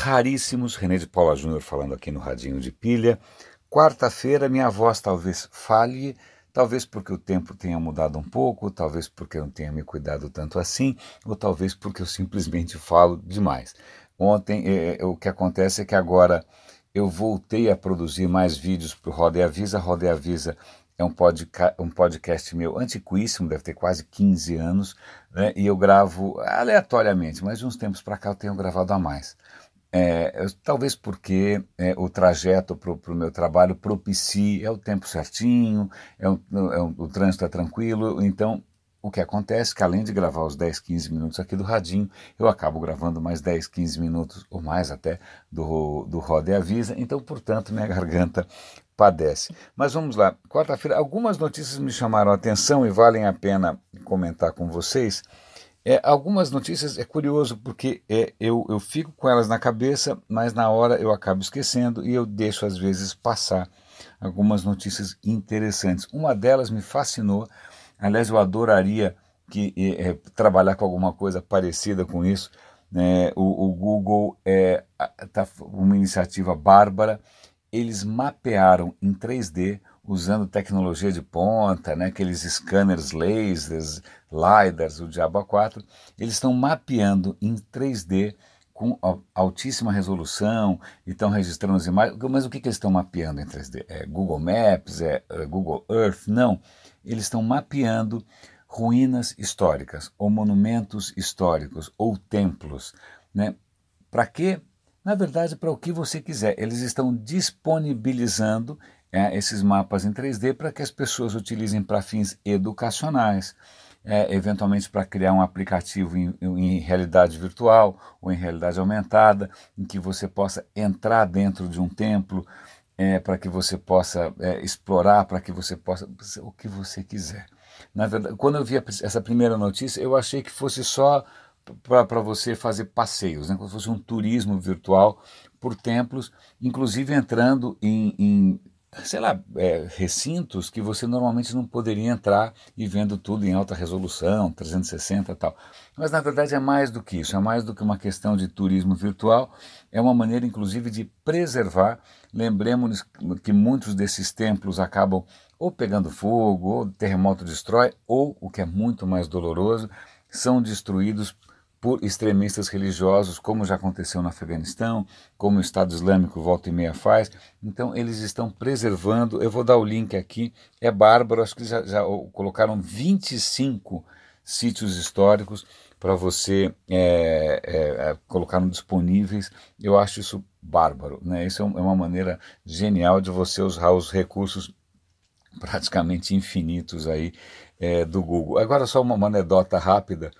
raríssimos. René de Paula Júnior falando aqui no Radinho de Pilha. Quarta-feira, minha voz talvez falhe, talvez porque o tempo tenha mudado um pouco, talvez porque eu não tenha me cuidado tanto assim, ou talvez porque eu simplesmente falo demais. Ontem, é, o que acontece é que agora eu voltei a produzir mais vídeos para o Roda e Avisa. Roda e Avisa é um, podca um podcast meu antiquíssimo, deve ter quase 15 anos, né? e eu gravo aleatoriamente, mas de uns tempos para cá eu tenho gravado a mais. É, talvez porque é, o trajeto para o meu trabalho propicie, é o tempo certinho, é, um, é um, o trânsito é tranquilo, então o que acontece é que além de gravar os 10, 15 minutos aqui do Radinho, eu acabo gravando mais 10, 15 minutos, ou mais até, do, do Roda e Avisa, então, portanto, minha garganta padece. Mas vamos lá, quarta-feira, algumas notícias me chamaram a atenção e valem a pena comentar com vocês. É, algumas notícias é curioso porque é, eu, eu fico com elas na cabeça, mas na hora eu acabo esquecendo e eu deixo às vezes passar algumas notícias interessantes. Uma delas me fascinou, aliás, eu adoraria que é, trabalhar com alguma coisa parecida com isso. Né? O, o Google é tá, uma iniciativa bárbara eles mapearam em 3D usando tecnologia de ponta, né, aqueles scanners lasers, LiDARs, o Diabo 4, eles estão mapeando em 3D com altíssima resolução e estão registrando as imagens. Mas o que, que eles estão mapeando em 3D? É Google Maps? É, é Google Earth? Não. Eles estão mapeando ruínas históricas, ou monumentos históricos, ou templos. Né? Para quê? Na verdade, para o que você quiser. Eles estão disponibilizando é, esses mapas em 3D para que as pessoas utilizem para fins educacionais, é, eventualmente para criar um aplicativo em, em, realidade virtual ou em realidade aumentada, em que você possa entrar dentro de um templo, é, para que você possa é, explorar, para que você possa o que você quiser. Na verdade, quando eu vi essa primeira notícia, eu achei que fosse só para você fazer passeios, né? como se fosse um turismo virtual por templos, inclusive entrando em, em sei lá, é, recintos que você normalmente não poderia entrar e vendo tudo em alta resolução, 360 e tal. Mas na verdade é mais do que isso, é mais do que uma questão de turismo virtual, é uma maneira inclusive de preservar. Lembremos que muitos desses templos acabam ou pegando fogo, ou terremoto destrói, ou, o que é muito mais doloroso, são destruídos por extremistas religiosos, como já aconteceu no Afeganistão, como o Estado Islâmico volta e meia faz. Então, eles estão preservando. Eu vou dar o link aqui, é bárbaro, acho que já, já colocaram 25 sítios históricos para você é, é, é, colocar disponíveis. Eu acho isso bárbaro. Né? Isso é, é uma maneira genial de você usar os recursos praticamente infinitos aí é, do Google. Agora, só uma, uma anedota rápida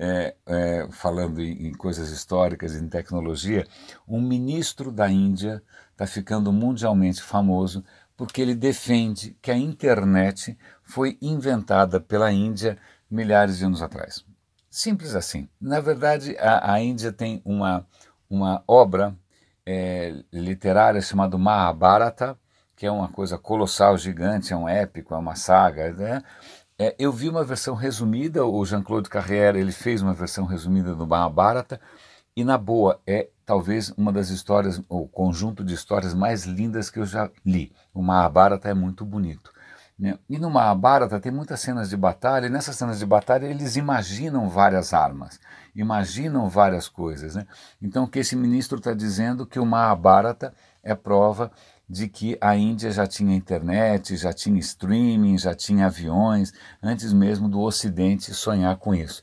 é, é, falando em, em, coisas históricas, em tecnologia, um ministro da Índia está ficando mundialmente famoso porque ele defende que a internet foi inventada pela Índia milhares de anos atrás. Simples assim. Na verdade, a, a Índia tem uma, uma obra é, literária chamada Mahabharata, que é uma coisa colossal, gigante, é um épico, é uma saga, né? É, eu vi uma versão resumida, o Jean-Claude Carrère ele fez uma versão resumida do Mahabharata, e na boa, é talvez uma das histórias, o conjunto de histórias mais lindas que eu já li. O Mahabharata é muito bonito. Né? E no Mahabharata tem muitas cenas de batalha, e nessas cenas de batalha eles imaginam várias armas, imaginam várias coisas. Né? Então, o que esse ministro está dizendo que o Mahabharata é prova de que a Índia já tinha internet, já tinha streaming, já tinha aviões, antes mesmo do Ocidente sonhar com isso.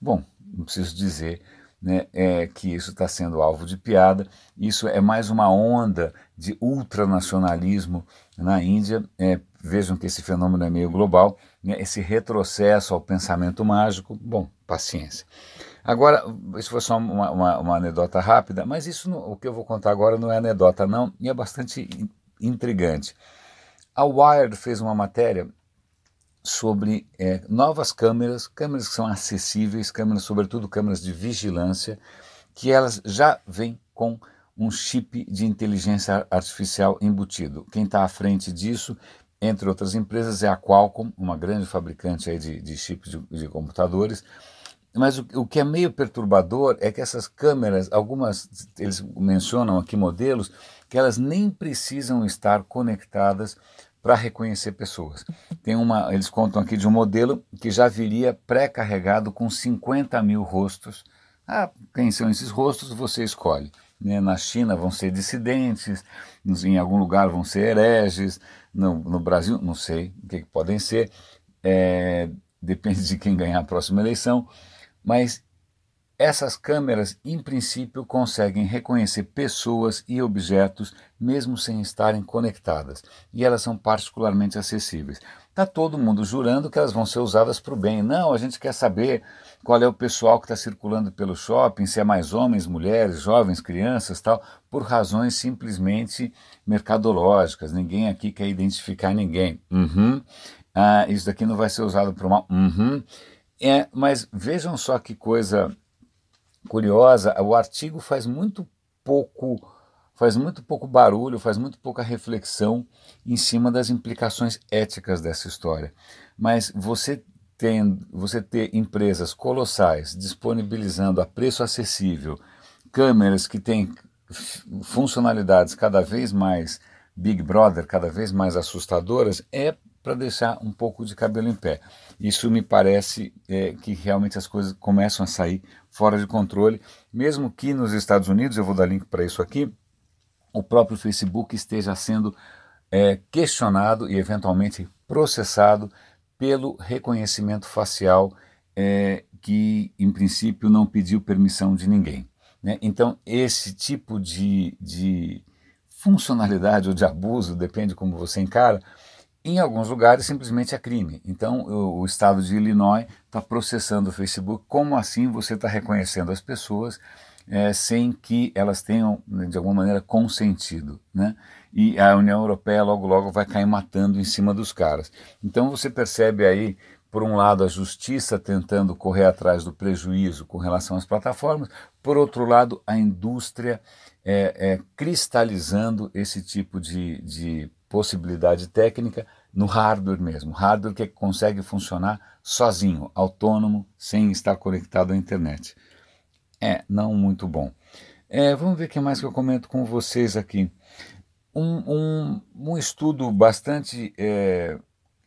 Bom, não preciso dizer né, é, que isso está sendo alvo de piada. Isso é mais uma onda de ultranacionalismo na Índia. É, vejam que esse fenômeno é meio global. Né, esse retrocesso ao pensamento mágico, bom, paciência. Agora, isso foi só uma, uma, uma anedota rápida, mas isso o que eu vou contar agora não é anedota não, e é bastante intrigante. A Wired fez uma matéria sobre é, novas câmeras, câmeras que são acessíveis, câmeras, sobretudo câmeras de vigilância, que elas já vêm com um chip de inteligência artificial embutido. Quem está à frente disso, entre outras empresas, é a Qualcomm, uma grande fabricante aí de, de chips de, de computadores, mas o, o, que é meio perturbador é que essas câmeras, algumas, eles mencionam aqui modelos, que elas nem precisam estar conectadas para reconhecer pessoas. Tem uma, eles contam aqui de um modelo que já viria pré-carregado com 50 mil rostos. Ah, quem são esses rostos? Você escolhe. Né? Na China vão ser dissidentes, em algum lugar vão ser hereges, no, no Brasil, não sei o que, que podem ser, é, depende de quem ganhar a próxima eleição, mas essas câmeras, em princípio, conseguem reconhecer pessoas e objetos mesmo sem estarem conectadas, e elas são particularmente acessíveis. Está todo mundo jurando que elas vão ser usadas para o bem. Não, a gente quer saber qual é o pessoal que está circulando pelo shopping, se é mais homens, mulheres, jovens, crianças, tal, por razões simplesmente mercadológicas. Ninguém aqui quer identificar ninguém. Uhum. Ah, isso daqui não vai ser usado para o mal. Uhum. É, mas vejam só que coisa curiosa, o artigo faz muito pouco faz muito pouco barulho, faz muito pouca reflexão em cima das implicações éticas dessa história. Mas você tem, você ter empresas colossais disponibilizando a preço acessível câmeras que têm funcionalidades cada vez mais Big Brother, cada vez mais assustadoras, é para deixar um pouco de cabelo em pé. Isso me parece é, que realmente as coisas começam a sair fora de controle, mesmo que nos Estados Unidos, eu vou dar link para isso aqui, o próprio Facebook esteja sendo é, questionado e eventualmente processado pelo reconhecimento facial é, que, em princípio, não pediu permissão de ninguém. Né? Então, esse tipo de, de funcionalidade ou de abuso, depende como você encara, em alguns lugares simplesmente é crime. Então o, o estado de Illinois está processando o Facebook. Como assim você está reconhecendo as pessoas é, sem que elas tenham, né, de alguma maneira, consentido? Né? E a União Europeia logo logo vai cair matando em cima dos caras. Então você percebe aí por um lado, a justiça tentando correr atrás do prejuízo com relação às plataformas, por outro lado, a indústria é, é, cristalizando esse tipo de, de possibilidade técnica no hardware mesmo, hardware que consegue funcionar sozinho, autônomo, sem estar conectado à internet. É, não muito bom. É, vamos ver o que mais que eu comento com vocês aqui. Um, um, um estudo bastante é,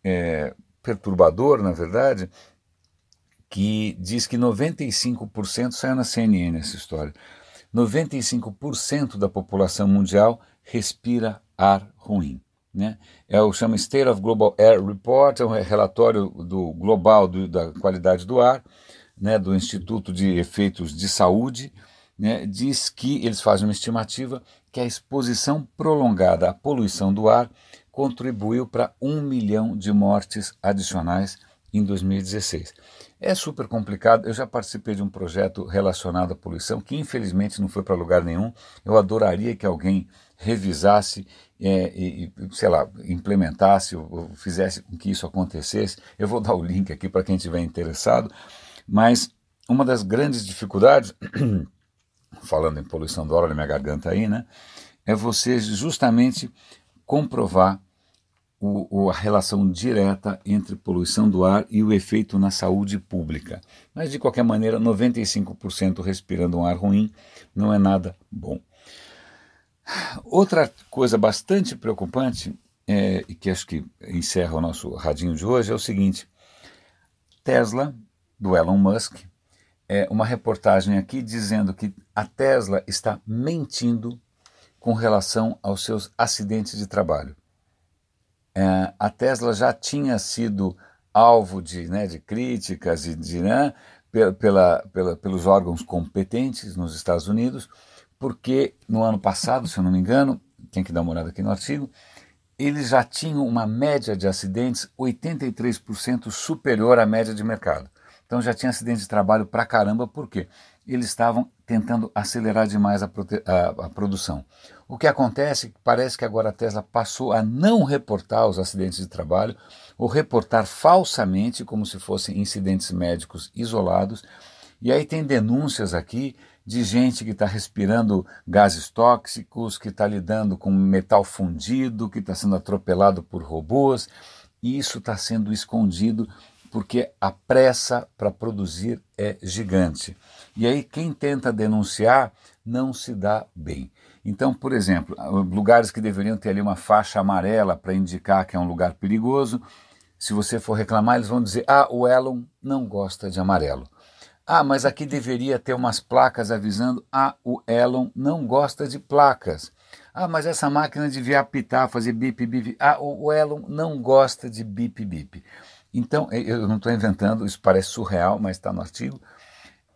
é, perturbador, na verdade, que diz que 95% saiu na CNN essa história. 95% da população mundial respira ar ruim. Né? É o chama State of Global Air Report, é um relatório do global do, da qualidade do ar, né, do Instituto de Efeitos de Saúde, né, diz que eles fazem uma estimativa que a exposição prolongada à poluição do ar contribuiu para um milhão de mortes adicionais em 2016. É super complicado. Eu já participei de um projeto relacionado à poluição que infelizmente não foi para lugar nenhum. Eu adoraria que alguém revisasse é, e, sei lá, implementasse ou fizesse com que isso acontecesse. Eu vou dar o link aqui para quem estiver interessado. Mas uma das grandes dificuldades, falando em poluição do ar, olha minha garganta aí, né? É você justamente comprovar o, o, a relação direta entre poluição do ar e o efeito na saúde pública. Mas, de qualquer maneira, 95% respirando um ar ruim não é nada bom. Outra coisa bastante preocupante, é, e que acho que encerra o nosso radinho de hoje, é o seguinte: Tesla, do Elon Musk, é uma reportagem aqui dizendo que a Tesla está mentindo com relação aos seus acidentes de trabalho. É, a Tesla já tinha sido alvo de, né, de críticas e de, né, pela, pela, pelos órgãos competentes nos Estados Unidos, porque no ano passado, se eu não me engano, tem que dar uma olhada aqui no artigo, eles já tinham uma média de acidentes 83% superior à média de mercado. Então já tinha acidente de trabalho pra caramba, por quê? Eles estavam tentando acelerar demais a, a, a produção. O que acontece é parece que agora a Tesla passou a não reportar os acidentes de trabalho, ou reportar falsamente, como se fossem incidentes médicos isolados. E aí tem denúncias aqui de gente que está respirando gases tóxicos, que está lidando com metal fundido, que está sendo atropelado por robôs. E isso está sendo escondido porque a pressa para produzir é gigante. E aí quem tenta denunciar não se dá bem. Então, por exemplo, lugares que deveriam ter ali uma faixa amarela para indicar que é um lugar perigoso, se você for reclamar, eles vão dizer: ah, o Elon não gosta de amarelo. Ah, mas aqui deveria ter umas placas avisando: ah, o Elon não gosta de placas. Ah, mas essa máquina devia apitar, fazer bip, bip. Ah, o Elon não gosta de bip, bip. Então, eu não estou inventando, isso parece surreal, mas está no artigo.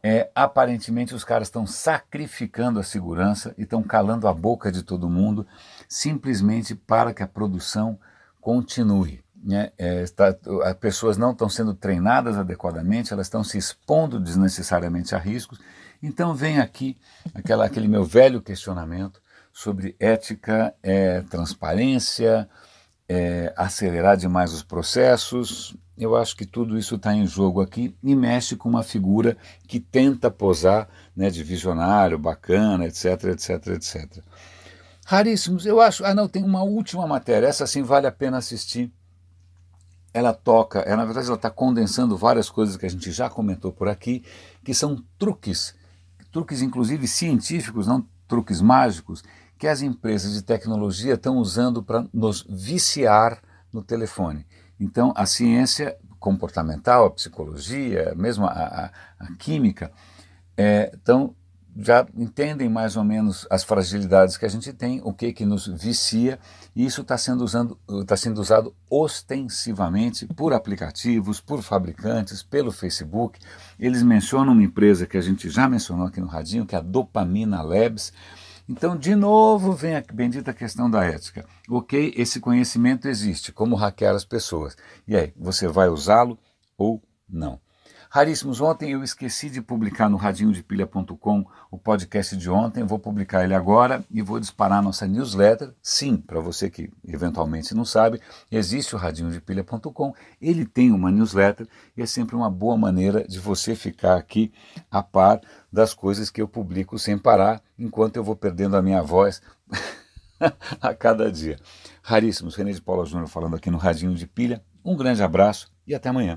É, aparentemente, os caras estão sacrificando a segurança e estão calando a boca de todo mundo simplesmente para que a produção continue né, é, as pessoas não estão sendo treinadas adequadamente, elas estão se expondo desnecessariamente a riscos. Então vem aqui aquela, aquele meu velho questionamento sobre ética, é, transparência, é, acelerar demais os processos. Eu acho que tudo isso está em jogo aqui e mexe com uma figura que tenta posar né, de visionário, bacana, etc, etc, etc. Raríssimos, eu acho. Ah, não, tem uma última matéria, essa sim vale a pena assistir ela toca, ela, na verdade ela está condensando várias coisas que a gente já comentou por aqui, que são truques, truques inclusive científicos, não truques mágicos, que as empresas de tecnologia estão usando para nos viciar no telefone. Então a ciência comportamental, a psicologia, mesmo a, a, a química, é, já entendem mais ou menos as fragilidades que a gente tem, o que que nos vicia, e isso está sendo, tá sendo usado ostensivamente por aplicativos, por fabricantes, pelo Facebook. Eles mencionam uma empresa que a gente já mencionou aqui no Radinho, que é a Dopamina Labs. Então, de novo, vem a bendita questão da ética. Ok, esse conhecimento existe, como hackear as pessoas. E aí, você vai usá-lo ou não? Raríssimos, ontem eu esqueci de publicar no radinhodepilha.com o podcast de ontem, vou publicar ele agora e vou disparar nossa newsletter. Sim, para você que eventualmente não sabe, existe o radinhodepilha.com, ele tem uma newsletter e é sempre uma boa maneira de você ficar aqui a par das coisas que eu publico sem parar, enquanto eu vou perdendo a minha voz a cada dia. Raríssimos, René de Paula Júnior falando aqui no Radinho de Pilha. Um grande abraço e até amanhã.